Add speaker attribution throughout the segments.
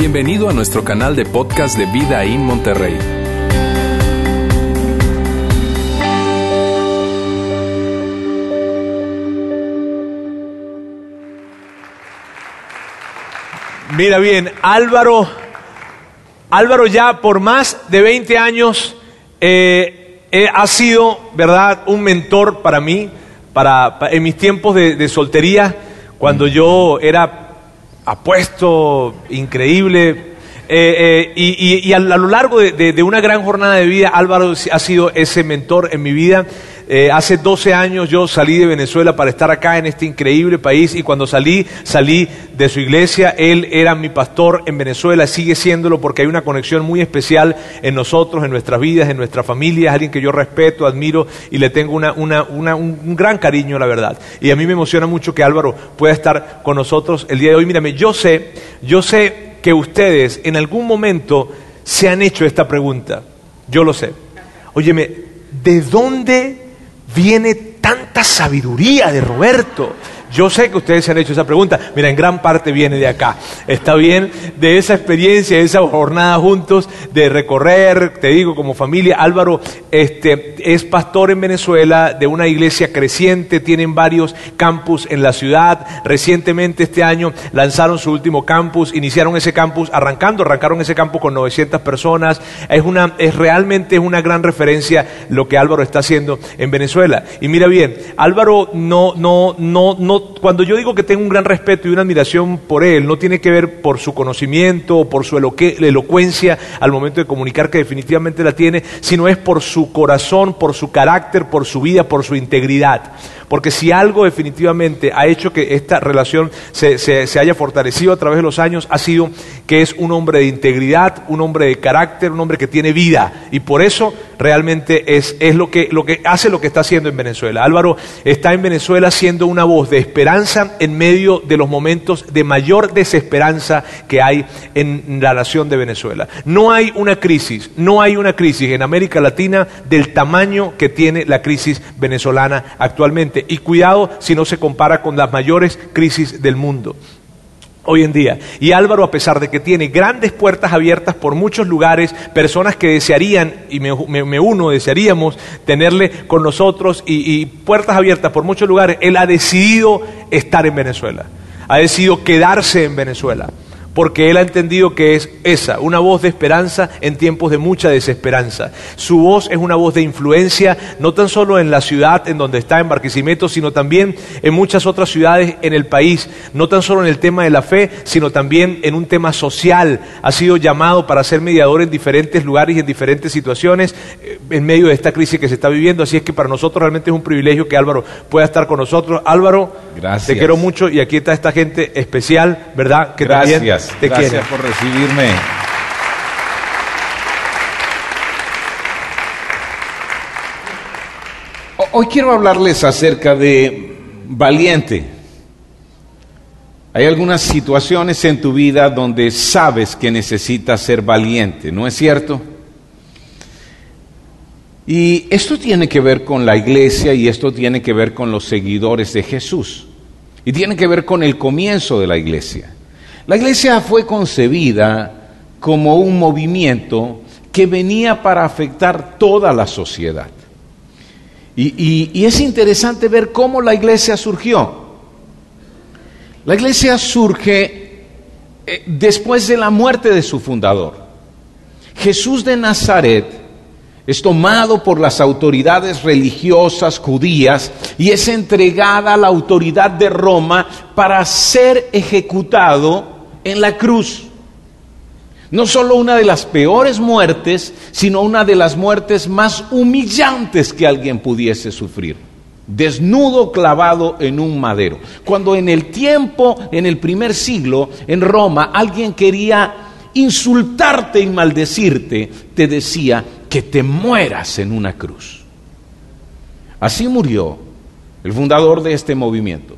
Speaker 1: Bienvenido a nuestro canal de podcast de Vida en Monterrey.
Speaker 2: Mira bien, Álvaro, Álvaro ya por más de 20 años eh, eh, ha sido, ¿verdad?, un mentor para mí, para, pa- en mis tiempos de soltería, cuando yo era apuesto, increíble. eh, eh, y, y- y a, lo largo de una gran jornada de vida, Álvaro ha sido ese mentor en mi vida. Eh, hace 12 años yo salí de Venezuela para estar acá en este increíble país y cuando salí, salí de su iglesia. Él era mi pastor en Venezuela, sigue siéndolo porque hay una conexión muy especial en nosotros, en nuestras vidas, en nuestra familia. Es alguien que yo respeto, admiro y le tengo una, una- una- un, un gran cariño, la verdad. Y a mí me emociona mucho que Álvaro pueda estar con nosotros el día de hoy. Mírame, yo sé, yo sé que ustedes en algún momento se han hecho esta pregunta. Yo lo sé. Óyeme, ¿de dónde viene tanta sabiduría de Roberto? Yo sé que ustedes se han hecho esa pregunta. Mira, en gran parte viene de acá. Está bien, de esa experiencia, de esa jornada juntos, de recorrer, te digo, como familia. Álvaro este, es pastor en Venezuela de una iglesia creciente, tienen varios campus en la ciudad. Recientemente este año lanzaron su último campus, iniciaron ese campus arrancando, arrancaron ese campus con 900 personas. Es, una, es realmente una gran referencia lo que Álvaro está haciendo en Venezuela. Y mira bien, Álvaro no, no, no, no, cuando yo digo que tengo un gran respeto y una admiración por él, no tiene que ver por su conocimiento o por su elocuencia al momento de comunicar que definitivamente la tiene, sino es por su corazón, por su carácter, por su vida, por su integridad. Porque si algo definitivamente ha hecho que esta relación se haya fortalecido a través de los años, ha sido que es un hombre de integridad, un hombre de carácter, un hombre que tiene vida. Y por eso realmente es, es lo, que, lo que hace lo que está haciendo en Venezuela. Álvaro está en Venezuela siendo una voz de esperanza en medio de los momentos de mayor desesperanza que hay en la nación de Venezuela. No hay una crisis, no hay una crisis en América Latina del tamaño que tiene la crisis venezolana actualmente. Y cuidado si no se compara con las mayores crisis del mundo hoy en día. Y Álvaro, a pesar de que tiene grandes puertas abiertas por muchos lugares, personas que desearían, y me, uno, desearíamos tenerle con nosotros, y puertas abiertas por muchos lugares, él ha decidido estar en Venezuela, ha decidido quedarse en Venezuela. Porque él ha entendido que es esa, una voz de esperanza en tiempos de mucha desesperanza. Su voz es una voz de influencia, no tan solo en la ciudad en donde está en Barquisimeto, sino también en muchas otras ciudades en el país. No tan solo en el tema de la fe, sino también en un tema social. Ha sido llamado para ser mediador en diferentes lugares y en diferentes situaciones eh, en medio de esta crisis que se está viviendo. Así es que para nosotros realmente es un privilegio que Álvaro pueda estar con nosotros. Álvaro,
Speaker 3: Gracias.
Speaker 2: te quiero mucho y aquí está esta gente especial, ¿verdad? Que también
Speaker 3: Gracias,
Speaker 2: te
Speaker 3: gracias
Speaker 2: quiere.
Speaker 3: por recibirme. Hoy quiero hablarles acerca de valiente. Hay algunas situaciones en tu vida donde sabes que necesitas ser valiente, ¿no es cierto? Y esto tiene que ver con la iglesia y esto tiene que ver con los seguidores de Jesús. Y tiene que ver con el comienzo de la iglesia. La iglesia fue concebida como un movimiento que venía para afectar toda la sociedad. Y, es interesante ver cómo la iglesia surgió. La iglesia surge eh, después de la muerte de su fundador. Jesús de Nazaret es tomado por las autoridades religiosas judías y es entregada a la autoridad de Roma para ser ejecutado en la cruz. No solo una de las peores muertes, sino una de las muertes más humillantes que alguien pudiese sufrir. Desnudo clavado en un madero. Cuando en el tiempo, en el primer siglo, en Roma, alguien quería insultarte y maldecirte, te decía que te mueras en una cruz. Así murió el fundador de este movimiento.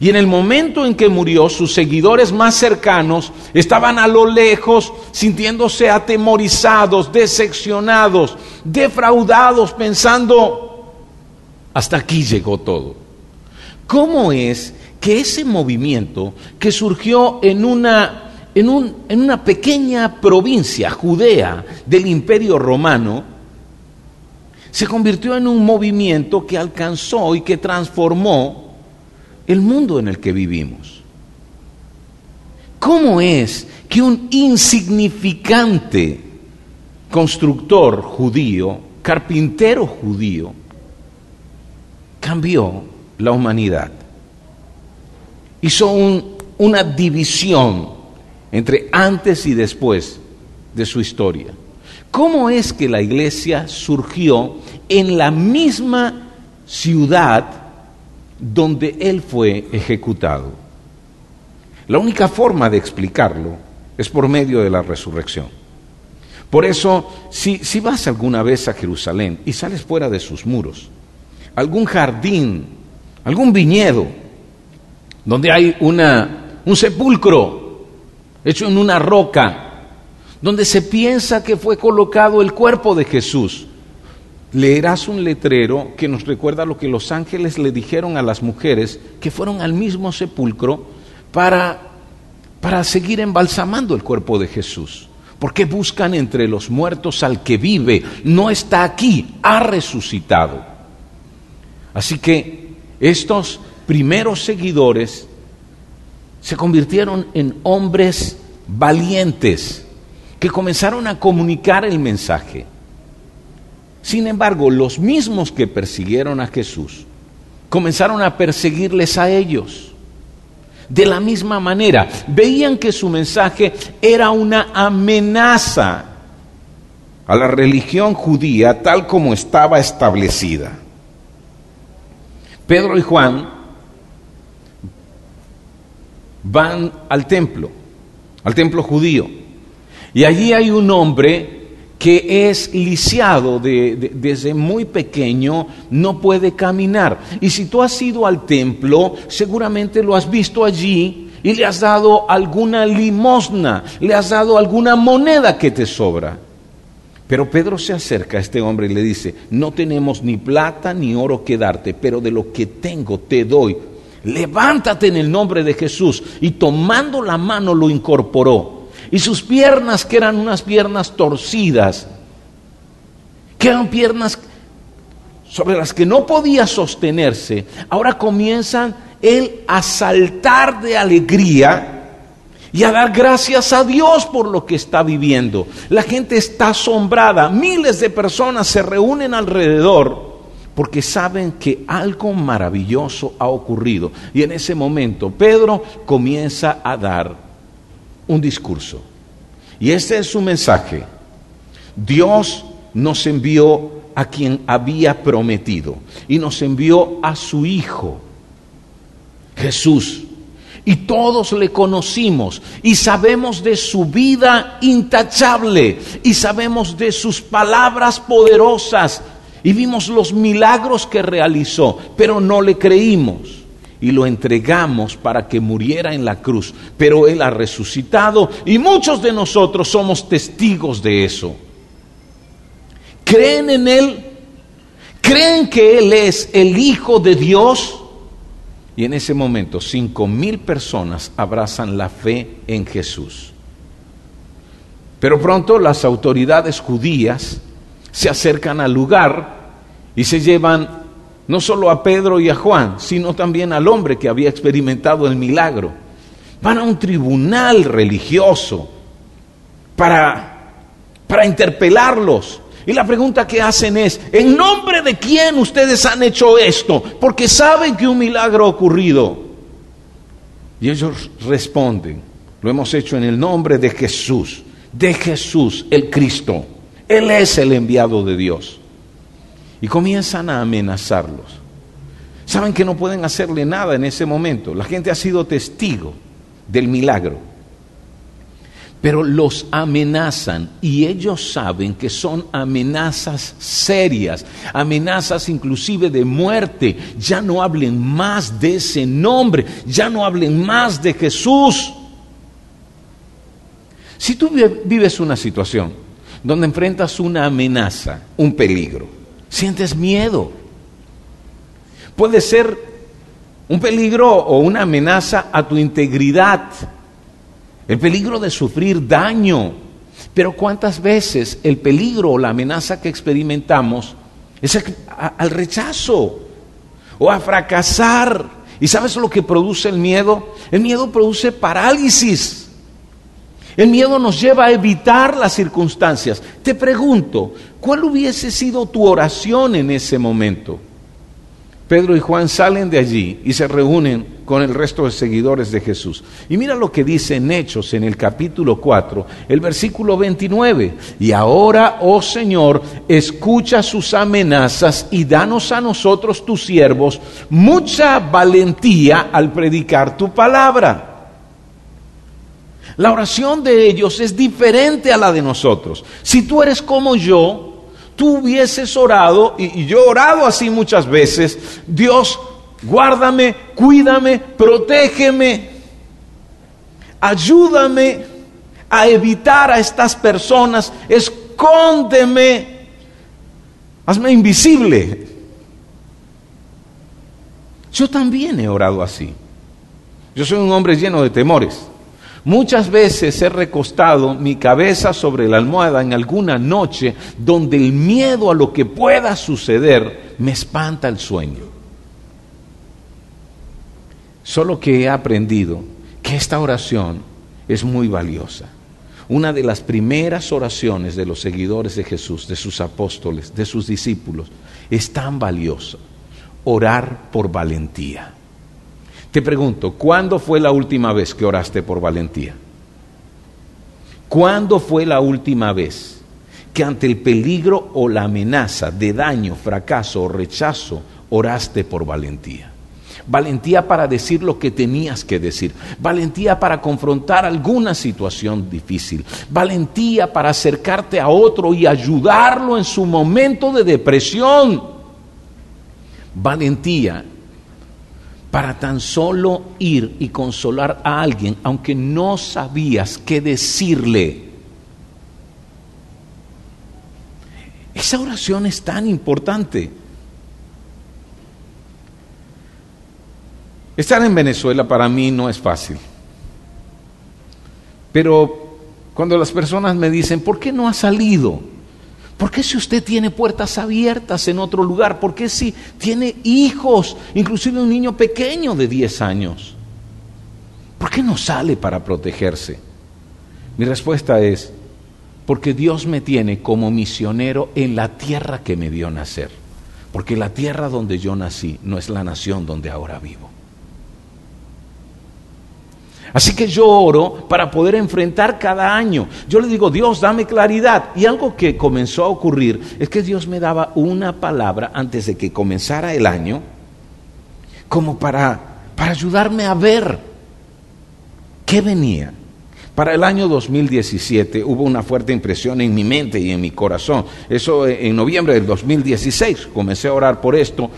Speaker 3: Y en el momento en que murió, sus seguidores más cercanos estaban a lo lejos, sintiéndose atemorizados, decepcionados, defraudados, pensando, hasta aquí llegó todo. ¿Cómo es que ese movimiento que surgió en una en, un, en una pequeña provincia, Judea, del imperio romano, se convirtió en un movimiento que alcanzó y que transformó el mundo en el que vivimos. ¿Cómo es que un insignificante constructor judío, carpintero judío, cambió la humanidad? Hizo una división entre antes y después de su historia. ¿Cómo es que la iglesia surgió en la misma ciudad donde él fue ejecutado? La única forma de explicarlo es por medio de la resurrección. Por eso, si, si vas alguna vez a Jerusalén y sales fuera de sus muros, algún jardín, algún viñedo, donde hay una, un sepulcro hecho en una roca, donde se piensa que fue colocado el cuerpo de Jesús. Leerás un letrero que nos recuerda lo que los ángeles le dijeron a las mujeres que fueron al mismo sepulcro para, para seguir embalsamando el cuerpo de Jesús. Porque buscan entre los muertos al que vive, no está aquí, ha resucitado. Así que estos primeros seguidores se convirtieron en hombres valientes, que comenzaron a comunicar el mensaje. Sin embargo, los mismos que persiguieron a Jesús comenzaron a perseguirles a ellos. De la misma manera, veían que su mensaje era una amenaza a la religión judía tal como estaba establecida. Pedro y Juan van al templo, al templo judío, y allí hay un hombre que es lisiado desde muy pequeño, no puede caminar. Y si tú has ido al templo, seguramente lo has visto allí y le has dado alguna limosna, le has dado alguna moneda que te sobra. Pero Pedro se acerca a este hombre y le dice, no tenemos ni plata ni oro que darte, pero de lo que tengo te doy. Levántate en el nombre de Jesús. Y tomando la mano lo incorporó y sus piernas, que eran unas piernas torcidas, que eran piernas sobre las que no podía sostenerse, ahora comienzan él a saltar de alegría y a dar gracias a Dios por lo que está viviendo. La gente está asombrada, miles de personas se reúnen alrededor porque saben que algo maravilloso ha ocurrido. Y en ese momento Pedro comienza a dar un discurso. Y este es su mensaje. Dios nos envió a quien había prometido y nos envió a su Hijo, Jesús. Y todos le conocimos y sabemos de su vida intachable y sabemos de sus palabras poderosas y vimos los milagros que realizó, pero no le creímos y lo entregamos para que muriera en la cruz, pero Él ha resucitado y muchos de nosotros somos testigos de eso. ¿Creen en Él? ¿Creen que Él es el Hijo de Dios? Y en ese momento cinco mil personas abrazan la fe en Jesús. Pero pronto las autoridades judías se acercan al lugar y se llevan no solo a Pedro y a Juan, sino también al hombre que había experimentado el milagro. Van a un tribunal religioso para, para interpelarlos. Y la pregunta que hacen es, ¿en nombre de quién ustedes han hecho esto? Porque saben que un milagro ha ocurrido. Y ellos responden, lo hemos hecho en el nombre de Jesús, de Jesús el Cristo. Él es el enviado de Dios y comienzan a amenazarlos. Saben que no pueden hacerle nada en ese momento. La gente ha sido testigo del milagro. Pero los amenazan y ellos saben que son amenazas serias, amenazas inclusive de muerte. Ya no hablen más de ese nombre, ya no hablen más de Jesús. Si tú vives una situación donde enfrentas una amenaza, un peligro, Sientes miedo. Puede ser un peligro o una amenaza a tu integridad. el peligro de sufrir daño. Pero cuántas veces el peligro o la amenaza que experimentamos es al rechazo o a fracasar. ¿Y sabes lo que produce el miedo? El miedo produce parálisis. El miedo nos lleva a evitar las circunstancias. Te pregunto, ¿cuál hubiese sido tu oración en ese momento? Pedro y Juan salen de allí y se reúnen con el resto de seguidores de Jesús. Y mira lo que dice en Hechos, en el capítulo 4, el versículo 29. Y ahora, oh Señor, escucha sus amenazas y danos a nosotros, tus siervos, mucha valentía al predicar tu palabra. La oración de ellos es diferente a la de nosotros. Si tú eres como yo, tú hubieses orado, y, yo he orado así muchas veces, Dios, guárdame, cuídame, protégeme, ayúdame a evitar a estas personas, escóndeme, hazme invisible. Yo también he orado así. Yo soy un hombre lleno de temores. Muchas veces he recostado mi cabeza sobre la almohada en alguna noche donde el miedo a lo que pueda suceder me espanta el sueño. Solo que he aprendido que esta oración es muy valiosa. Una de las primeras oraciones de los seguidores de Jesús, de sus apóstoles, de sus discípulos, es tan valiosa. Orar por valentía. Te pregunto, ¿cuándo fue la última vez que oraste por valentía? ¿Cuándo fue la última vez que ante el peligro o la amenaza de daño, fracaso o rechazo oraste por valentía? Valentía para decir lo que tenías que decir. Valentía para confrontar alguna situación difícil. Valentía para acercarte a otro y ayudarlo en su momento de depresión. Valentía para tan solo ir y consolar a alguien, aunque no sabías qué decirle. Esa oración es tan importante. Estar en Venezuela para mí no es fácil. Pero cuando las personas me dicen, ¿por qué no ha salido? ¿Por qué si usted tiene puertas abiertas en otro lugar? ¿Por qué si tiene hijos, inclusive un niño pequeño de 10 años? ¿Por qué no sale para protegerse? Mi respuesta es, porque Dios me tiene como misionero en la tierra que me dio nacer. Porque la tierra donde yo nací no es la nación donde ahora vivo. Así que yo oro para poder enfrentar cada año. Yo le digo, Dios, dame claridad. Y algo que comenzó a ocurrir es que Dios me daba una palabra antes de que comenzara el año, como para, para ayudarme a ver qué venía. Para el año 2017 hubo una fuerte impresión en mi mente y en mi corazón. Eso en noviembre del 2016 comencé a orar por esto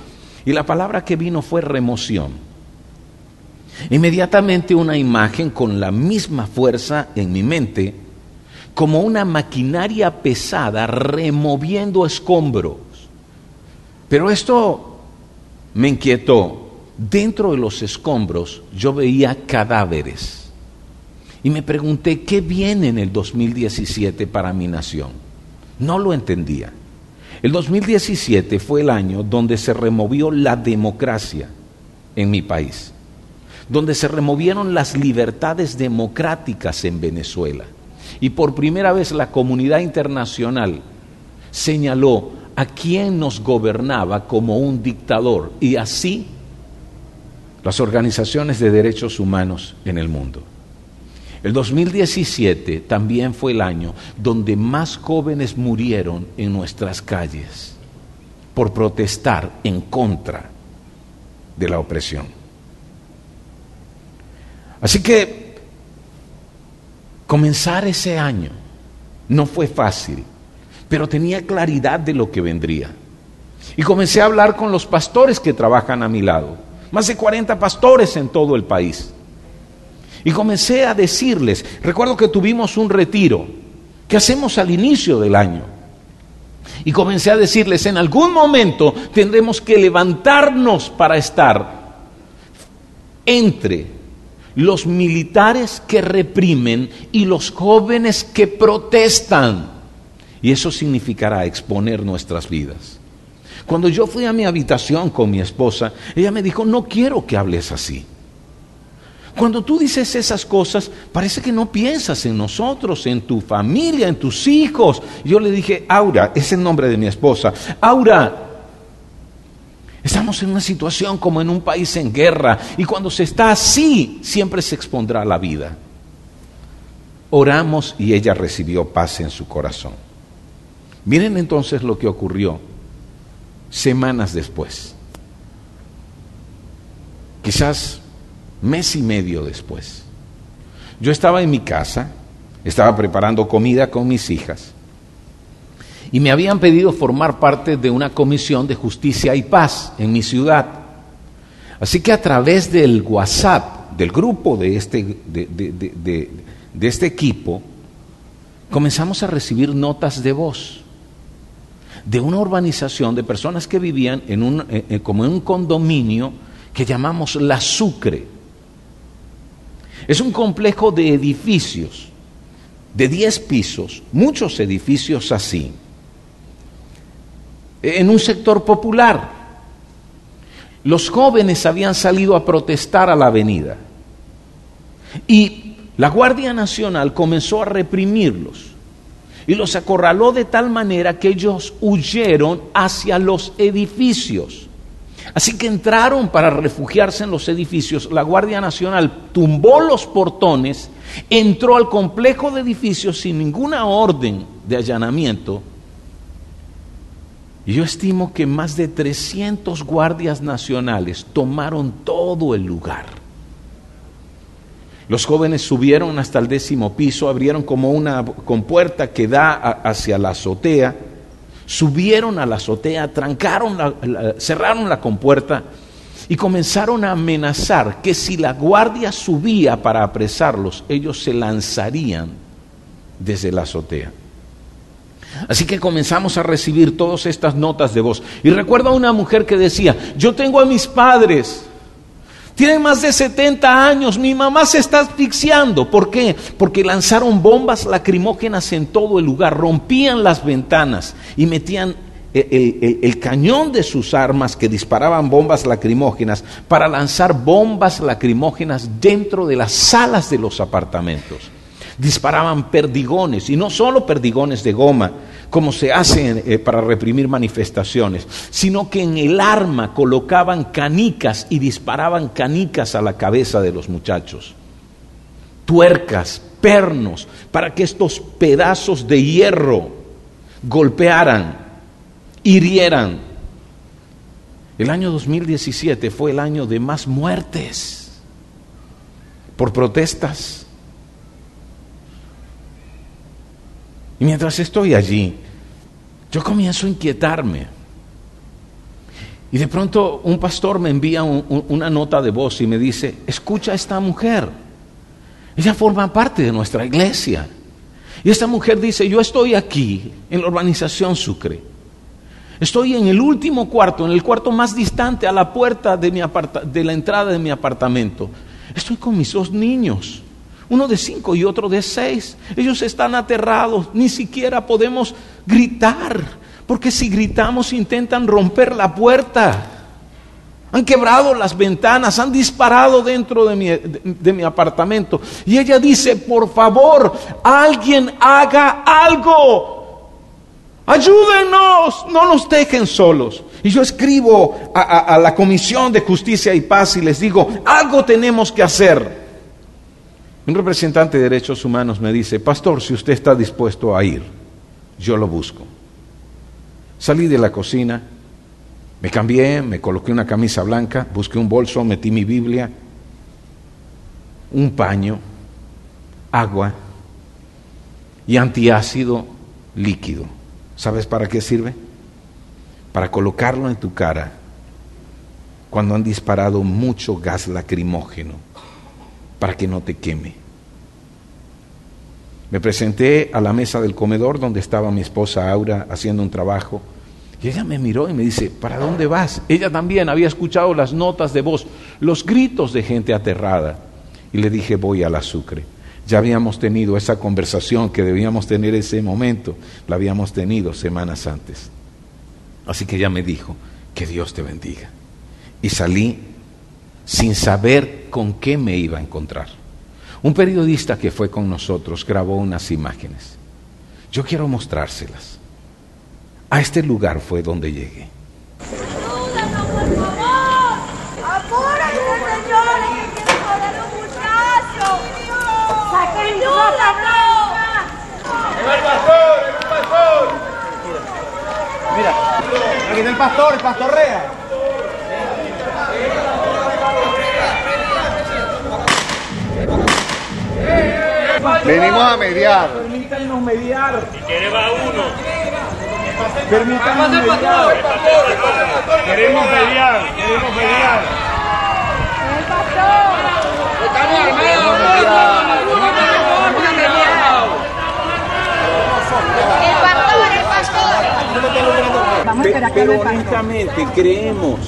Speaker 3: y la palabra que vino fue remoción. Inmediatamente una imagen con la misma fuerza en mi mente, como una maquinaria pesada removiendo escombros. Pero esto me inquietó. Dentro de los escombros yo veía cadáveres. Y me pregunté, ¿qué viene en el 2017 para mi nación? No lo entendía. El 2017 fue el año donde se removió la democracia en mi país donde se removieron las libertades democráticas en Venezuela. Y por primera vez la comunidad internacional señaló a quien nos gobernaba como un dictador y así las organizaciones de derechos humanos en el mundo. El 2017 también fue el año donde más jóvenes murieron en nuestras calles por protestar en contra de la opresión. Así que comenzar ese año no fue fácil, pero tenía claridad de lo que vendría. Y comencé a hablar con los pastores que trabajan a mi lado, más de 40 pastores en todo el país. Y comencé a decirles, recuerdo que tuvimos un retiro que hacemos al inicio del año. Y comencé a decirles, en algún momento tendremos que levantarnos para estar entre los militares que reprimen y los jóvenes que protestan. Y eso significará exponer nuestras vidas. Cuando yo fui a mi habitación con mi esposa, ella me dijo, no quiero que hables así. Cuando tú dices esas cosas, parece que no piensas en nosotros, en tu familia, en tus hijos. Yo le dije, Aura, es el nombre de mi esposa, Aura, estamos en una situación como en un país en guerra y cuando se está así, siempre se expondrá la vida. Oramos y ella recibió paz en su corazón. Miren entonces lo que ocurrió semanas después. Quizás mes y medio después. Yo estaba en mi casa, estaba preparando comida con mis hijas y me habían pedido formar parte de una comisión de justicia y paz en mi ciudad. Así que a través del WhatsApp, del grupo de este, de, este equipo, comenzamos a recibir notas de voz de una urbanización de personas que vivían en un, eh, eh, como en un condominio que llamamos La Sucre. Es un complejo de edificios de 10 pisos, muchos edificios así, en un sector popular. Los jóvenes habían salido a protestar a la avenida y la Guardia Nacional comenzó a reprimirlos y los acorraló de tal manera que ellos huyeron hacia los edificios. Así que entraron para refugiarse en los edificios. La Guardia Nacional tumbó los portones, entró al complejo de edificios sin ninguna orden de allanamiento. Yo estimo que más de 300 guardias nacionales tomaron todo el lugar. Los jóvenes subieron hasta el décimo piso, abrieron como una compuerta que da hacia la azotea subieron a la azotea, trancaron, cerraron la compuerta y comenzaron a amenazar que si la guardia subía para apresarlos, ellos se lanzarían desde la azotea. Así que comenzamos a recibir todas estas notas de voz. Y recuerdo a una mujer que decía, yo tengo a mis padres, tienen más de 70 años, mi mamá se está asfixiando. ¿Por qué? Porque lanzaron bombas lacrimógenas en todo el lugar, rompían las ventanas y metían el, cañón de sus armas que disparaban bombas lacrimógenas para lanzar bombas lacrimógenas dentro de las salas de los apartamentos. Disparaban perdigones, y no solo perdigones de goma, como se hace eh, para reprimir manifestaciones, sino que en el arma colocaban canicas y disparaban canicas a la cabeza de los muchachos. Tuercas, pernos, para que estos pedazos de hierro golpearan, hirieran. El año 2017 fue el año de más muertes por protestas Y mientras estoy allí, yo comienzo a inquietarme. Y de pronto un pastor me envía una nota de voz y me dice, escucha a esta mujer. Ella forma parte de nuestra iglesia. Y esta mujer dice, yo estoy aquí en la urbanización Sucre. Estoy en el último cuarto, en el cuarto más distante a la puerta de, la entrada de mi apartamento. Estoy con mis dos niños uno de cinco y otro de seis. Ellos están aterrados, ni siquiera podemos gritar, porque si gritamos intentan romper la puerta. Han quebrado las ventanas, han disparado dentro de mi, apartamento. Y ella dice, por favor, alguien haga algo. Ayúdenos, no nos dejen solos. Y yo escribo a la Comisión de Justicia y Paz y les digo, algo tenemos que hacer. Un representante de derechos humanos me dice, pastor, si usted está dispuesto a ir, yo lo busco. Salí de la cocina, me cambié, me coloqué una camisa blanca, busqué un bolso, metí mi Biblia, un paño, agua y antiácido líquido. ¿Sabes para qué sirve? Para colocarlo en tu cara cuando han disparado mucho gas lacrimógeno para que no te queme. Me presenté a la mesa del comedor donde estaba mi esposa Aura haciendo un trabajo. Y ella me miró y me dice, ¿para dónde vas? Ella también había escuchado las notas de voz, los gritos de gente aterrada. Y le dije, voy al azúcar. Ya habíamos tenido esa conversación que debíamos tener ese momento, la habíamos tenido semanas antes. Así que ella me dijo, que Dios te bendiga. Y salí sin saber con qué me iba a encontrar. Un periodista que fue con nosotros grabó unas imágenes. Yo quiero mostrárselas. A este lugar fue donde llegué.
Speaker 4: Mira, aquí está el pastor, el pastor Rea. Venimos a mediar. Permítanos mediar. Si quiere va uno. Permítanos mediar. Queremos mediar, queremos mediar.
Speaker 5: El pastor, el pastor.
Speaker 6: Vamos a esperar que hable el pastor.
Speaker 4: honestamente creemos.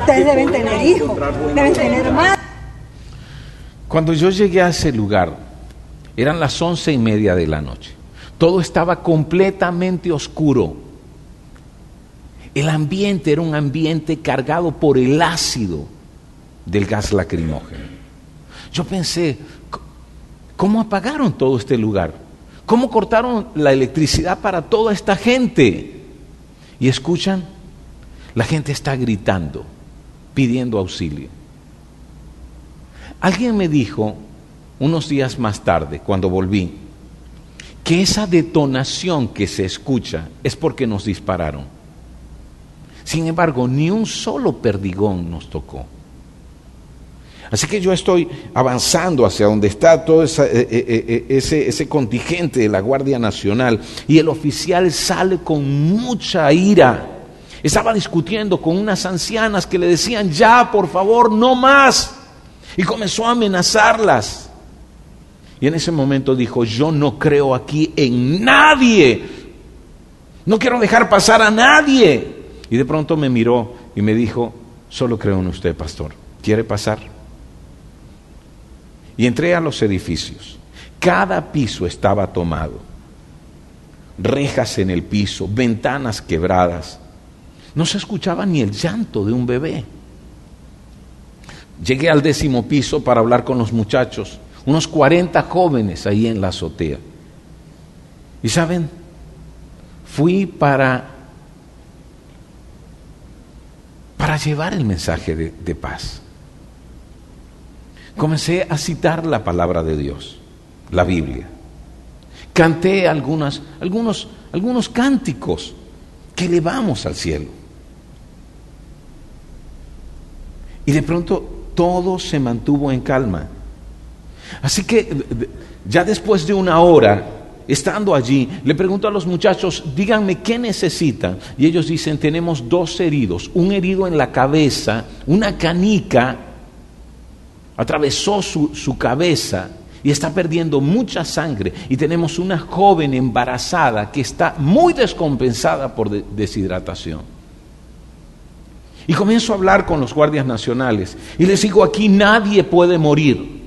Speaker 6: Ustedes deben tener hijos, deben tener más.
Speaker 3: Cuando yo llegué a ese lugar, eran las once y media de la noche. Todo estaba completamente oscuro. El ambiente era un ambiente cargado por el ácido del gas lacrimógeno. Yo pensé, "C- ¿cómo apagaron todo este lugar? ¿Cómo cortaron la electricidad para toda esta gente? Y escuchan, la gente está gritando, pidiendo auxilio. Alguien me dijo unos días más tarde, cuando volví, que esa detonación que se escucha es porque nos dispararon. Sin embargo, ni un solo perdigón nos tocó. Así que yo estoy avanzando hacia donde está todo eh, eh, eh, ese, ese contingente de la Guardia Nacional y el oficial sale con mucha ira. Estaba discutiendo con unas ancianas que le decían, ya, por favor, no más. Y comenzó a amenazarlas. Y en ese momento dijo, yo no creo aquí en nadie. No quiero dejar pasar a nadie. Y de pronto me miró y me dijo, solo creo en usted, pastor. ¿Quiere pasar? Y entré a los edificios. Cada piso estaba tomado. Rejas en el piso, ventanas quebradas. No se escuchaba ni el llanto de un bebé. Llegué al décimo piso para hablar con los muchachos, unos 40 jóvenes ahí en la azotea. Y saben, fui para para llevar el mensaje de, paz. Comencé a citar la palabra de Dios, la Biblia. Canté algunas, algunos, algunos cánticos que elevamos al cielo. Y de pronto todo se mantuvo en calma. Así que ya después de una hora, estando allí, le pregunto a los muchachos, díganme qué necesitan. Y ellos dicen, tenemos dos heridos, un herido en la cabeza, una canica atravesó su, su cabeza y está perdiendo mucha sangre. Y tenemos una joven embarazada que está muy descompensada por de- deshidratación. Y comienzo a hablar con los guardias nacionales y les digo, aquí nadie puede morir.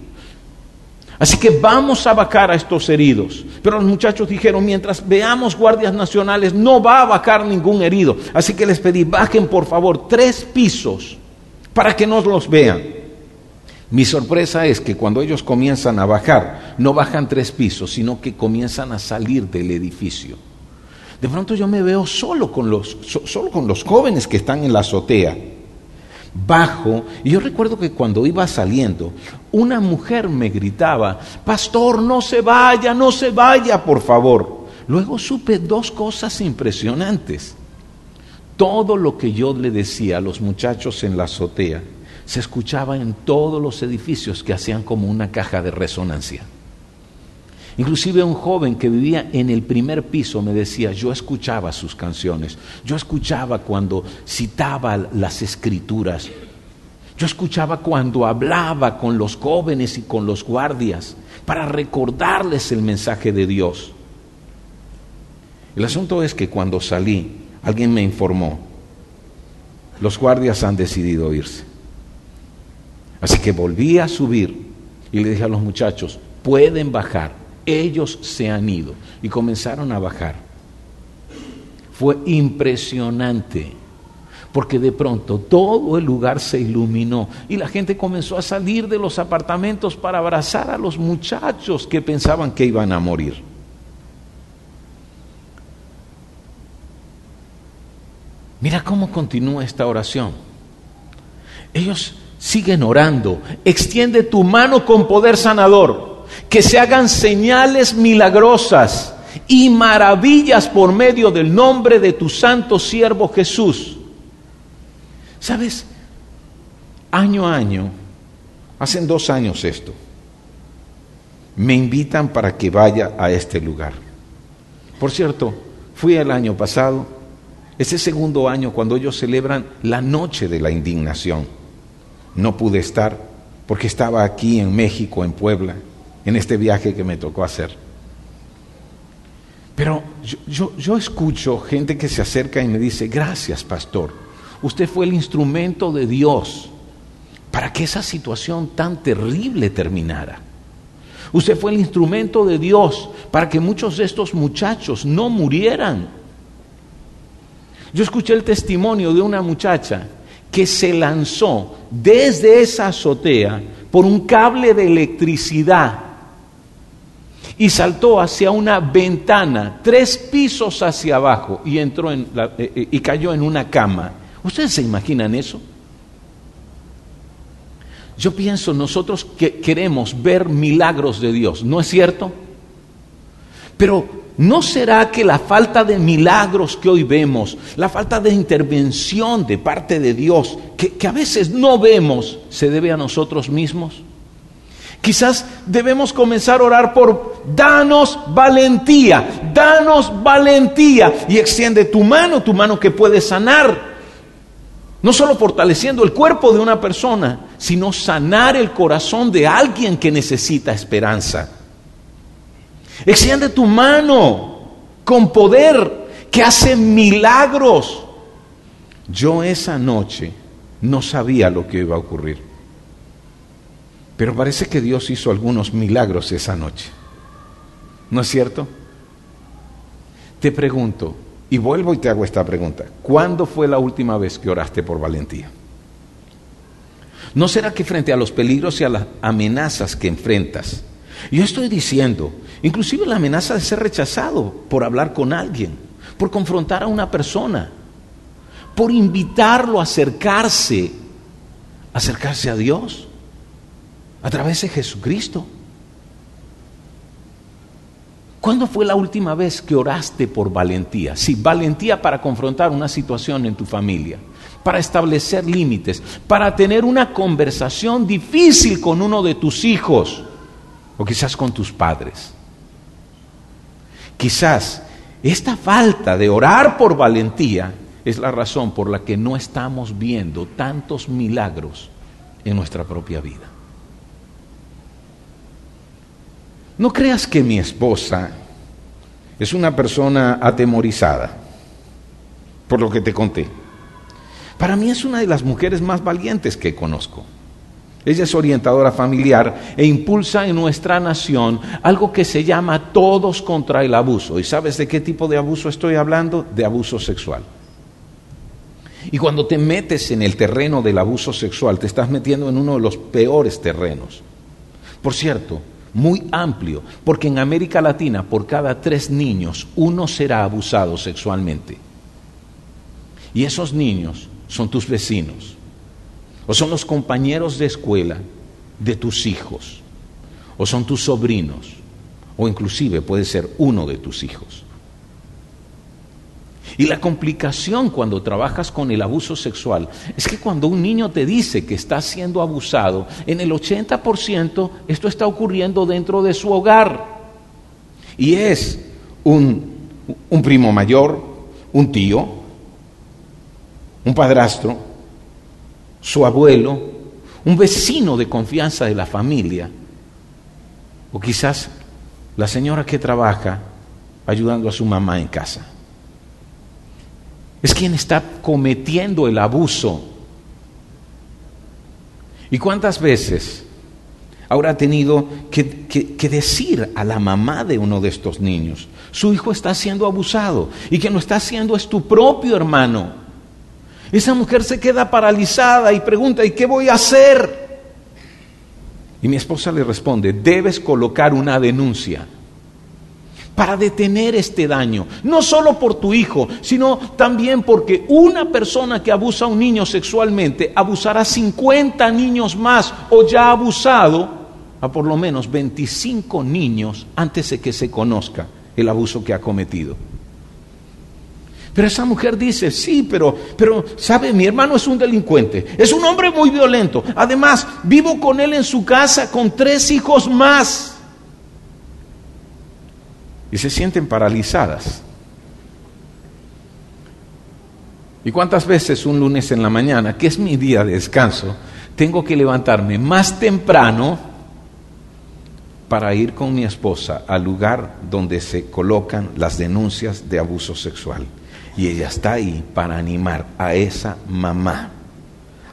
Speaker 3: Así que vamos a vacar a estos heridos. Pero los muchachos dijeron, mientras veamos guardias nacionales, no va a vacar ningún herido. Así que les pedí, bajen por favor tres pisos para que nos los vean. Mi sorpresa es que cuando ellos comienzan a bajar, no bajan tres pisos, sino que comienzan a salir del edificio. De pronto yo me veo solo con los, so- solo con los jóvenes que están en la azotea. Bajo, y yo recuerdo que cuando iba saliendo, una mujer me gritaba, Pastor, no se vaya, no se vaya, por favor. Luego supe dos cosas impresionantes. Todo lo que yo le decía a los muchachos en la azotea se escuchaba en todos los edificios que hacían como una caja de resonancia. Inclusive un joven que vivía en el primer piso me decía, yo escuchaba sus canciones, yo escuchaba cuando citaba las escrituras, yo escuchaba cuando hablaba con los jóvenes y con los guardias para recordarles el mensaje de Dios. El asunto es que cuando salí, alguien me informó, los guardias han decidido irse. Así que volví a subir Y le dije a los muchachos, pueden bajar. Ellos se han ido. Y comenzaron a bajar. Fue impresionante porque de pronto todo el lugar se iluminó y la gente comenzó a salir de los apartamentos para abrazar a los muchachos que pensaban que iban a morir. Mira cómo continúa esta oración. Ellos siguen orando. Extiende tu mano con poder sanador. Que se hagan señales milagrosas y maravillas por medio del nombre de tu santo siervo Jesús. ¿Sabes? Año a año, hacen dos años esto, me invitan para que vaya a este lugar. Por cierto, fui el año pasado, ese segundo año cuando ellos celebran la noche de la indignación. No pude estar porque estaba aquí en México, en Puebla, en este viaje que me tocó hacer. Pero yo, yo, yo escucho gente que se acerca y me dice, gracias pastor, Usted fue el instrumento de Dios para que esa situación tan terrible terminara. Usted fue el instrumento de Dios para que muchos de estos muchachos no murieran. Yo escuché el testimonio de una muchacha que se lanzó desde esa azotea por un cable de electricidad y saltó hacia una ventana, tres pisos hacia abajo, y entró en la, eh, eh, y cayó en una cama. ¿Ustedes se imaginan eso? Yo pienso, nosotros que queremos ver milagros de Dios, ¿no es cierto? Pero ¿no será que la falta de milagros que hoy vemos, la falta de intervención de parte de Dios, que, que a veces no vemos, se debe a nosotros mismos? Quizás debemos comenzar a orar por danos valentía, danos valentía y extiende tu mano, tu mano que puede sanar no solo fortaleciendo el cuerpo de una persona, sino sanar el corazón de alguien que necesita esperanza. Extiende tu mano con poder que hace milagros. Yo esa noche no sabía lo que iba a ocurrir. Pero parece que Dios hizo algunos milagros esa noche. ¿No es cierto? Te pregunto, y vuelvo y te hago esta pregunta. ¿Cuándo fue la última vez que oraste por valentía? ¿No será que frente a los peligros y a las amenazas que enfrentas, yo estoy diciendo, inclusive la amenaza de ser rechazado por hablar con alguien, por confrontar a una persona, por invitarlo a acercarse, acercarse a Dios a través de Jesucristo? ¿Cuándo fue la última vez que oraste por valentía? Sí, valentía para confrontar una situación en tu familia, para establecer límites, para tener una conversación difícil con uno de tus hijos o quizás con tus padres. Quizás esta falta de orar por valentía es la razón por la que no estamos viendo tantos milagros en nuestra propia vida. No creas que mi esposa es una persona atemorizada, por lo que te conté. Para mí es una de las mujeres más valientes que conozco. Ella es orientadora familiar e impulsa en nuestra nación algo que se llama todos contra el abuso. ¿Y sabes de qué tipo de abuso estoy hablando? De abuso sexual. Y cuando te metes en el terreno del abuso sexual, te estás metiendo en uno de los peores terrenos. Por cierto, muy amplio, porque en América Latina por cada tres niños uno será abusado sexualmente. Y esos niños son tus vecinos, o son los compañeros de escuela de tus hijos, o son tus sobrinos, o inclusive puede ser uno de tus hijos. Y la complicación cuando trabajas con el abuso sexual es que cuando un niño te dice que está siendo abusado, en el 80% esto está ocurriendo dentro de su hogar. Y es un, un primo mayor, un tío, un padrastro, su abuelo, un vecino de confianza de la familia, o quizás la señora que trabaja ayudando a su mamá en casa es quien está cometiendo el abuso. ¿Y cuántas veces ahora ha tenido que, decir a la mamá de uno de estos niños, su hijo está siendo abusado y que no está haciendo es tu propio hermano. Esa mujer se queda paralizada y pregunta, ¿y qué voy a hacer? Y mi esposa le responde, debes colocar una denuncia para detener este daño, no solo por tu hijo, sino también porque una persona que abusa a un niño sexualmente abusará a 50 niños más o ya ha abusado a por lo menos 25 niños antes de que se conozca el abuso que ha cometido. Pero esa mujer dice, sí, pero, pero, sabe, mi hermano es un delincuente, es un hombre muy violento. Además, vivo con él en su casa con tres hijos más y se sienten paralizadas. ¿Y cuántas veces un lunes en la mañana, que es mi día de descanso, tengo que levantarme más temprano para ir con mi esposa al lugar donde se colocan las denuncias de abuso sexual? Y ella está ahí para animar a esa mamá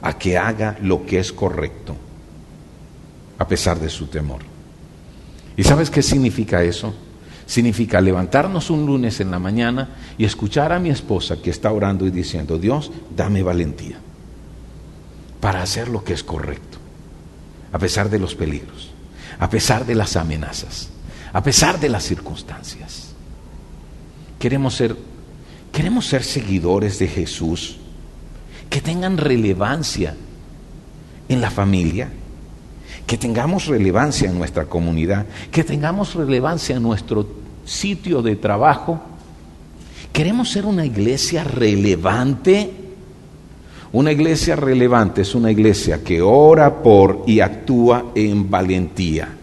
Speaker 3: a que haga lo que es correcto, a pesar de su temor. ¿Y sabes qué significa eso? Significa levantarnos un lunes en la mañana y escuchar a mi esposa que está orando y diciendo, Dios, dame valentía para hacer lo que es correcto, a pesar de los peligros, a pesar de las amenazas, a pesar de las circunstancias. Queremos ser, queremos ser seguidores de Jesús, que tengan relevancia en la familia, que tengamos relevancia en nuestra comunidad, que tengamos relevancia en nuestro sitio de trabajo. Queremos ser una iglesia relevante. Una iglesia relevante es una iglesia que ora por y actúa en valentía.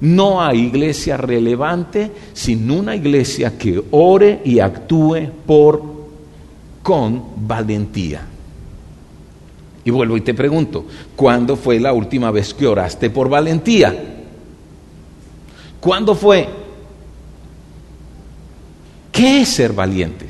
Speaker 3: No hay iglesia relevante sin una iglesia que ore y actúe por con valentía. Y vuelvo y te pregunto, ¿cuándo fue la última vez que oraste por valentía? ¿Cuándo fue? ¿Qué es ser valiente?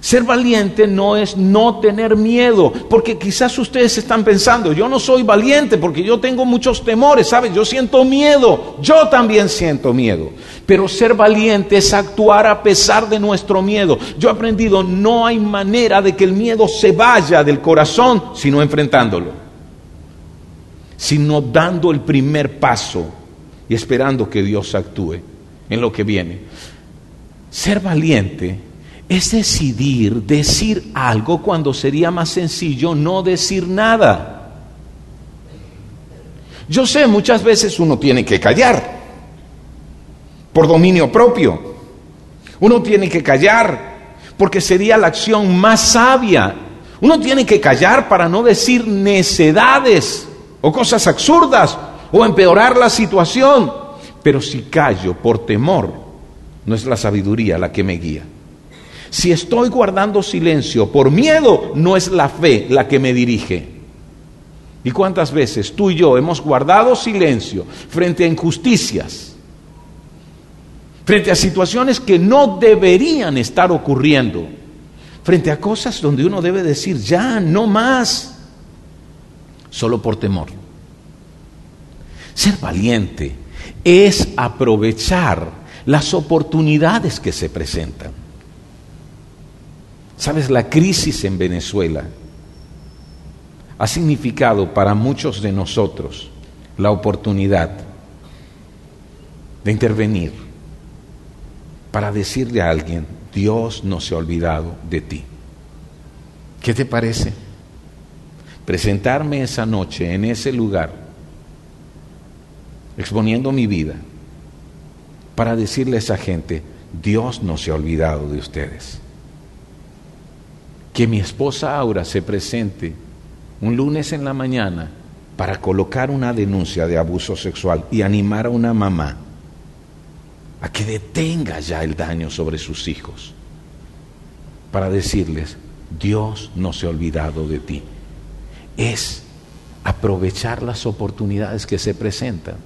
Speaker 3: Ser valiente no es no tener miedo, porque quizás ustedes están pensando, yo no soy valiente porque yo tengo muchos temores, ¿sabes? Yo siento miedo, yo también siento miedo, pero ser valiente es actuar a pesar de nuestro miedo. Yo he aprendido, no hay manera de que el miedo se vaya del corazón sino enfrentándolo, sino dando el primer paso y esperando que Dios actúe en lo que viene. Ser valiente es decidir decir algo cuando sería más sencillo no decir nada. Yo sé, muchas veces uno tiene que callar por dominio propio. Uno tiene que callar porque sería la acción más sabia. Uno tiene que callar para no decir necedades o cosas absurdas o empeorar la situación. Pero si callo por temor, no es la sabiduría la que me guía. Si estoy guardando silencio por miedo, no es la fe la que me dirige. ¿Y cuántas veces tú y yo hemos guardado silencio frente a injusticias, frente a situaciones que no deberían estar ocurriendo, frente a cosas donde uno debe decir, ya, no más, solo por temor? Ser valiente es aprovechar las oportunidades que se presentan. Sabes, la crisis en Venezuela ha significado para muchos de nosotros la oportunidad de intervenir para decirle a alguien, Dios no se ha olvidado de ti. ¿Qué te parece? Presentarme esa noche en ese lugar, exponiendo mi vida, para decirle a esa gente, Dios no se ha olvidado de ustedes que mi esposa Aura se presente un lunes en la mañana para colocar una denuncia de abuso sexual y animar a una mamá a que detenga ya el daño sobre sus hijos, para decirles, Dios no se ha olvidado de ti. Es aprovechar las oportunidades que se presentan.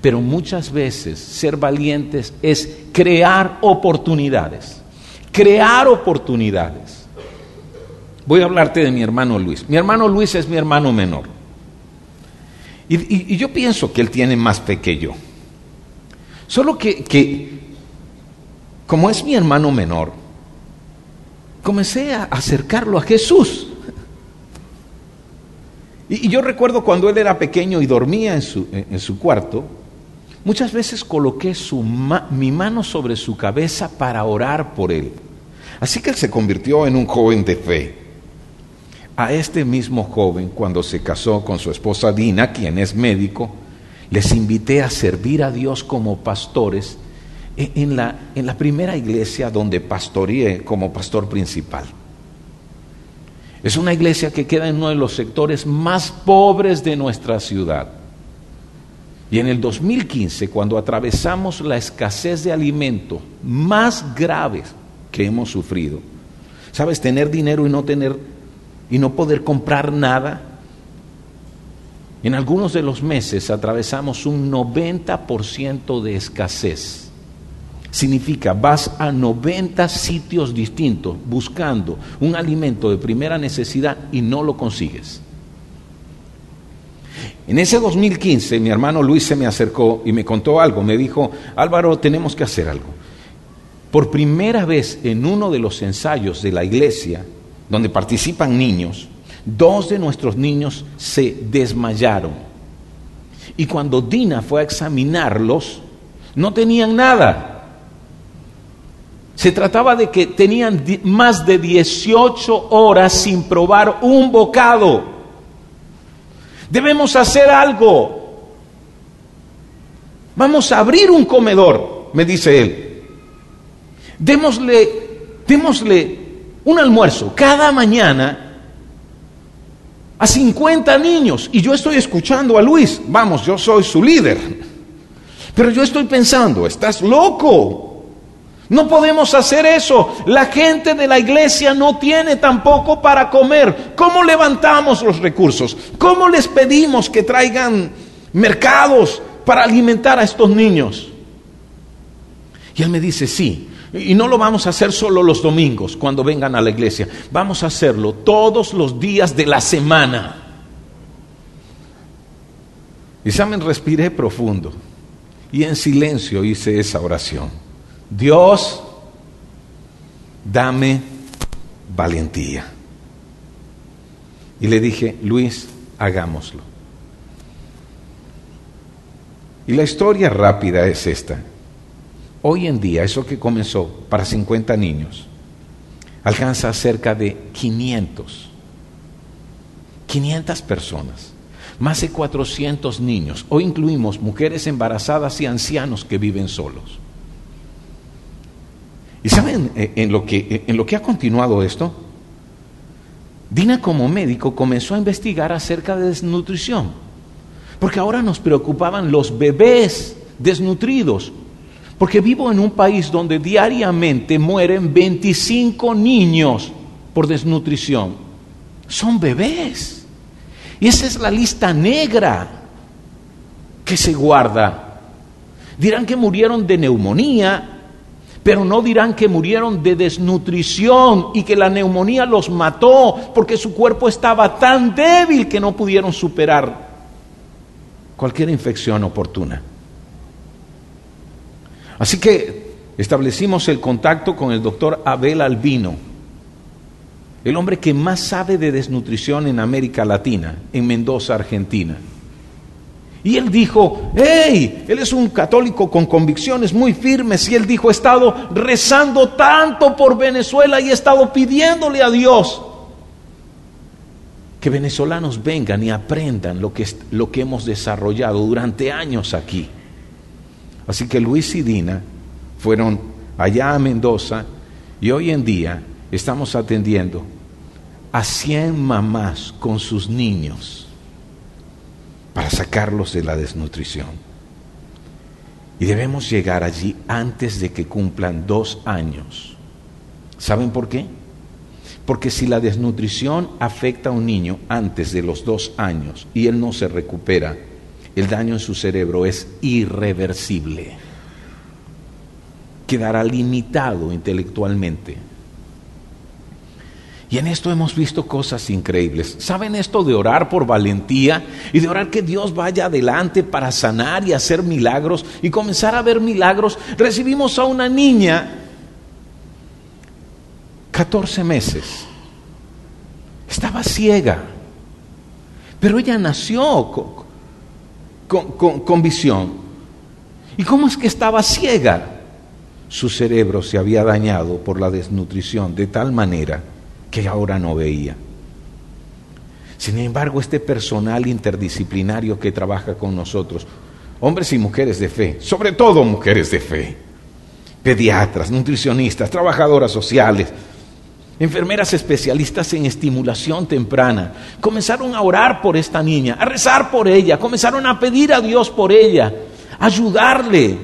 Speaker 3: Pero muchas veces ser valientes es crear oportunidades, crear oportunidades. Voy a hablarte de mi hermano Luis. Mi hermano Luis es mi hermano menor. Y, yo pienso que él tiene más fe que yo. Solo que, que, como es mi hermano menor, comencé a acercarlo a Jesús. Y, yo recuerdo cuando él era pequeño y dormía en su, en su cuarto, muchas veces coloqué su mi mano sobre su cabeza para orar por él. Así que él se convirtió en un joven de fe. A este mismo joven, cuando se casó con su esposa Dina, quien es médico, les invité a servir a Dios como pastores en en la, en la primera iglesia donde pastoreé como pastor principal. Es una iglesia que queda en uno de los sectores más pobres de nuestra ciudad. Y en el 2015, cuando atravesamos la escasez de alimento más grave que hemos sufrido, ¿sabes? Tener dinero y no tener y no poder comprar nada. En algunos de los meses atravesamos un 90% de escasez. Significa, vas a 90 sitios distintos buscando un alimento de primera necesidad y no lo consigues. En ese 2015 mi hermano Luis se me acercó y me contó algo. Me dijo, Álvaro, tenemos que hacer algo. Por primera vez en uno de los ensayos de la iglesia, donde participan niños, dos de nuestros niños se desmayaron. Y cuando Dina fue a examinarlos, no tenían nada. Se trataba de que tenían más de 18 horas sin probar un bocado. Debemos hacer algo. Vamos a abrir un comedor, me dice él. Démosle, démosle un almuerzo cada mañana a 50 niños. Y yo estoy escuchando a Luis. Vamos, yo soy su líder. Pero yo estoy pensando, estás loco. No podemos hacer eso. La gente de la iglesia no tiene tampoco para comer. ¿Cómo levantamos los recursos? ¿Cómo les pedimos que traigan mercados para alimentar a estos niños? Y él me dice, sí. Y no lo vamos a hacer solo los domingos cuando vengan a la iglesia. Vamos a hacerlo todos los días de la semana. Y saben, respiré profundo y en silencio hice esa oración. Dios, dame valentía. Y le dije, Luis, hagámoslo. Y la historia rápida es esta. Hoy en día, eso que comenzó para 50 niños, alcanza cerca de 500. 500 personas, más de 400 niños. Hoy incluimos mujeres embarazadas y ancianos que viven solos. ¿Y saben eh, en lo que, en lo que ha continuado esto? Dina como médico comenzó a investigar acerca de desnutrición, porque ahora nos preocupaban los bebés desnutridos, porque vivo en un país donde diariamente mueren 25 niños por desnutrición. Son bebés. Y esa es la lista negra que se guarda. Dirán que murieron de neumonía, pero no dirán que murieron de desnutrición y que la neumonía los mató porque su cuerpo estaba tan débil que no pudieron superar cualquier infección oportuna. Así que establecimos el contacto con el doctor Abel Albino, el hombre que más sabe de desnutrición en América Latina, en Mendoza, Argentina. Y él dijo, hey, él es un católico con convicciones muy firmes y él dijo, he estado rezando tanto por Venezuela y he estado pidiéndole a Dios que venezolanos vengan y aprendan lo que, lo que hemos desarrollado durante años aquí. Así que Luis y Dina fueron allá a Mendoza y hoy en día estamos atendiendo a 100 mamás con sus niños para sacarlos de la desnutrición. Y debemos llegar allí antes de que cumplan dos años. ¿Saben por qué? Porque si la desnutrición afecta a un niño antes de los dos años y él no se recupera, el daño en su cerebro es irreversible. Quedará limitado intelectualmente. Y en esto hemos visto cosas increíbles. ¿Saben esto de orar por valentía y de orar que Dios vaya adelante para sanar y hacer milagros y comenzar a ver milagros? Recibimos a una niña, 14 meses, estaba ciega, pero ella nació con, con- con- con visión. ¿Y cómo es que estaba ciega? Su cerebro se había dañado por la desnutrición de tal manera que ahora no veía. Sin embargo, este personal interdisciplinario que trabaja con nosotros, hombres y mujeres de fe, sobre todo mujeres de fe, pediatras, nutricionistas, trabajadoras sociales, enfermeras especialistas en estimulación temprana, comenzaron a orar por esta niña, a rezar por ella, comenzaron a pedir a Dios por ella, a ayudarle,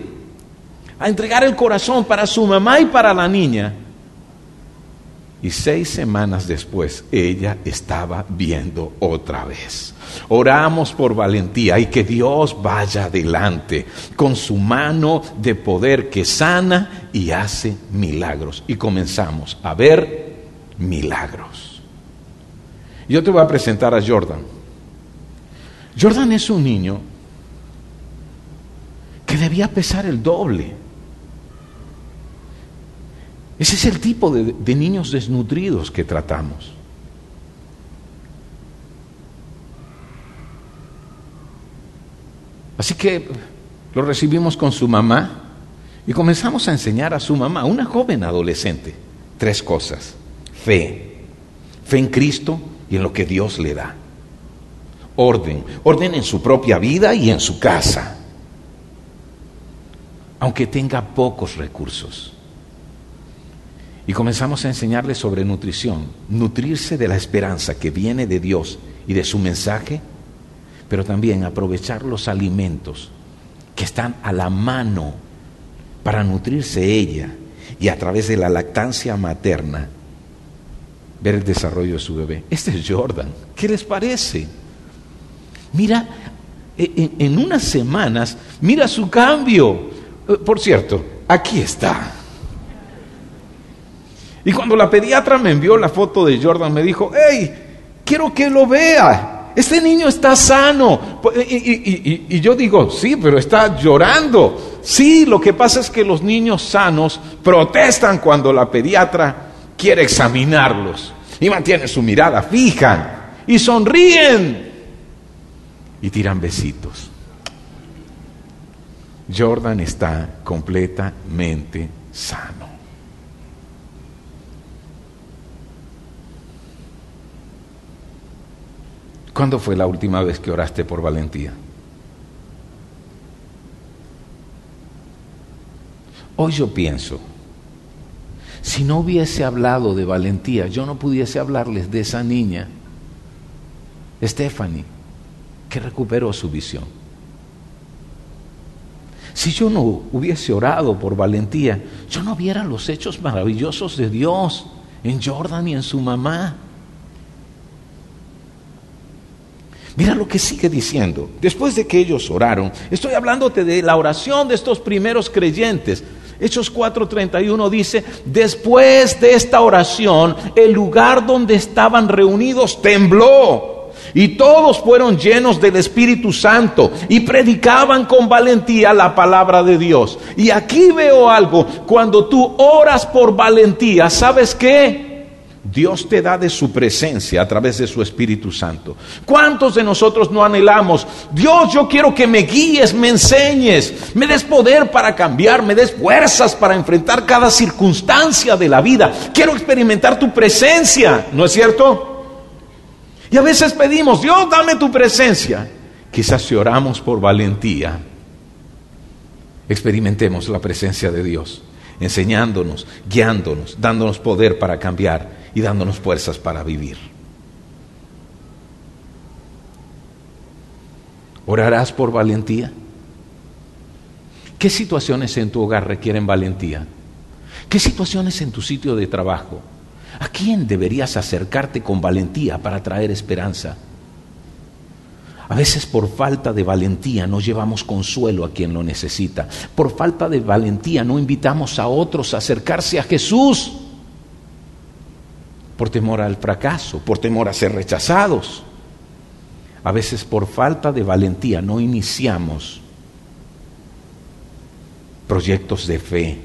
Speaker 3: a entregar el corazón para su mamá y para la niña. Y seis semanas después ella estaba viendo otra vez. Oramos por valentía y que Dios vaya adelante con su mano de poder que sana y hace milagros. Y comenzamos a ver milagros. Yo te voy a presentar a Jordan. Jordan es un niño que debía pesar el doble. Ese es el tipo de, niños desnutridos que tratamos. Así que lo recibimos con su mamá y comenzamos a enseñar a su mamá, una joven adolescente, tres cosas. Fe, fe en Cristo y en lo que Dios le da. Orden, orden en su propia vida y en su casa, aunque tenga pocos recursos. Y comenzamos a enseñarle sobre nutrición, nutrirse de la esperanza que viene de Dios y de su mensaje, pero también aprovechar los alimentos que están a la mano para nutrirse ella y a través de la lactancia materna ver el desarrollo de su bebé. Este es Jordan. ¿Qué les parece? Mira, en, en unas semanas, mira su cambio. Eh, Por cierto, aquí está. Y cuando la pediatra me envió la foto de Jordan, me dijo, hey, quiero que lo vea. Este niño está sano. Y- y yo digo, sí, pero está llorando. Sí, lo que pasa es que los niños sanos protestan cuando la pediatra quiere examinarlos. Y mantienen su mirada fija. Y sonríen. Y tiran besitos. Jordan está completamente sano. ¿Cuándo fue la última vez que oraste por valentía? Hoy yo pienso, si no hubiese hablado de valentía, yo no pudiese hablarles de esa niña, Stephanie, que recuperó su visión. Si yo no hubiese orado por valentía, yo no viera los hechos maravillosos de Dios en Jordan y en su mamá. Mira lo que sigue diciendo. Después de que ellos oraron, estoy hablándote de la oración de estos primeros creyentes. Hechos 4:31 dice, después de esta oración, el lugar donde estaban reunidos tembló. Y todos fueron llenos del Espíritu Santo y predicaban con valentía la palabra de Dios. Y aquí veo algo, cuando tú oras por valentía, ¿sabes qué? Dios te da de su presencia a través de su Espíritu Santo. ¿Cuántos de nosotros no anhelamos? Dios, yo quiero que me guíes, me enseñes, me des poder para cambiar, me des fuerzas para enfrentar cada circunstancia de la vida. Quiero experimentar tu presencia, ¿no es cierto? Y a veces pedimos, Dios, dame tu presencia. Quizás si oramos por valentía, experimentemos la presencia de Dios, enseñándonos, guiándonos, dándonos poder para cambiar y dándonos fuerzas para vivir. ¿Orarás por valentía? ¿Qué situaciones en tu hogar requieren valentía? ¿Qué situaciones en tu sitio de trabajo? ¿A quién deberías acercarte con valentía para traer esperanza? A veces por falta de valentía no llevamos consuelo a quien lo necesita. Por falta de valentía no invitamos a otros a acercarse a Jesús. por temor al fracaso, por temor a ser rechazados. A veces por falta de valentía no iniciamos proyectos de fe.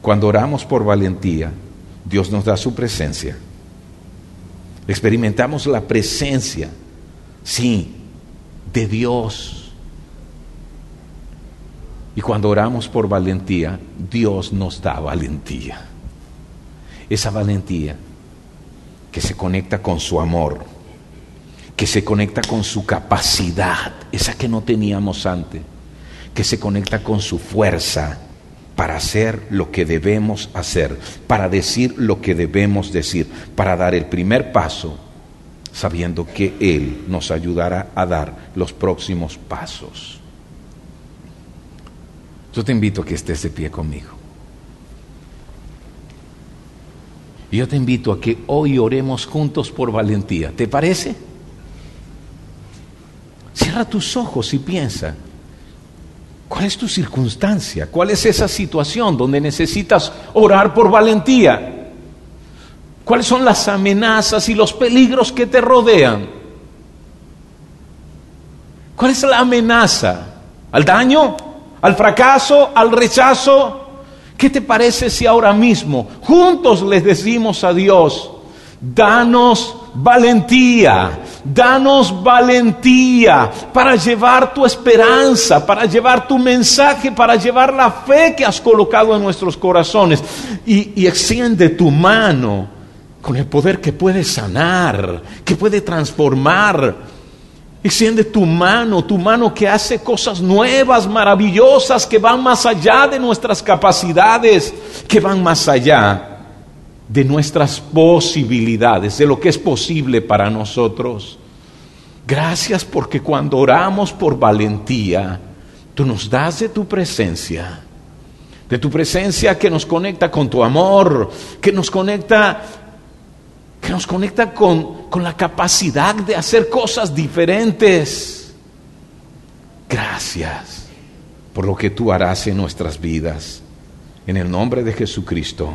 Speaker 3: Cuando oramos por valentía, Dios nos da su presencia. Experimentamos la presencia, sí, de Dios. Y cuando oramos por valentía, Dios nos da valentía. Esa valentía que se conecta con su amor, que se conecta con su capacidad, esa que no teníamos antes, que se conecta con su fuerza para hacer lo que debemos hacer, para decir lo que debemos decir, para dar el primer paso, sabiendo que Él nos ayudará a dar los próximos pasos. Yo te invito a que estés de pie conmigo. Yo te invito a que hoy oremos juntos por valentía. ¿Te parece? Cierra tus ojos y piensa, ¿cuál es tu circunstancia? ¿Cuál es esa situación donde necesitas orar por valentía? ¿Cuáles son las amenazas y los peligros que te rodean? ¿Cuál es la amenaza? ¿Al daño? ¿Al fracaso? ¿Al rechazo? ¿Qué te parece si ahora mismo juntos les decimos a Dios, danos valentía, danos valentía para llevar tu esperanza, para llevar tu mensaje, para llevar la fe que has colocado en nuestros corazones y, y extiende tu mano con el poder que puede sanar, que puede transformar. Extiende tu mano, tu mano que hace cosas nuevas, maravillosas, que van más allá de nuestras capacidades, que van más allá de nuestras posibilidades, de lo que es posible para nosotros. Gracias porque cuando oramos por valentía, tú nos das de tu presencia, de tu presencia que nos conecta con tu amor, que nos conecta que nos conecta con, con la capacidad de hacer cosas diferentes. Gracias por lo que tú harás en nuestras vidas. En el nombre de Jesucristo.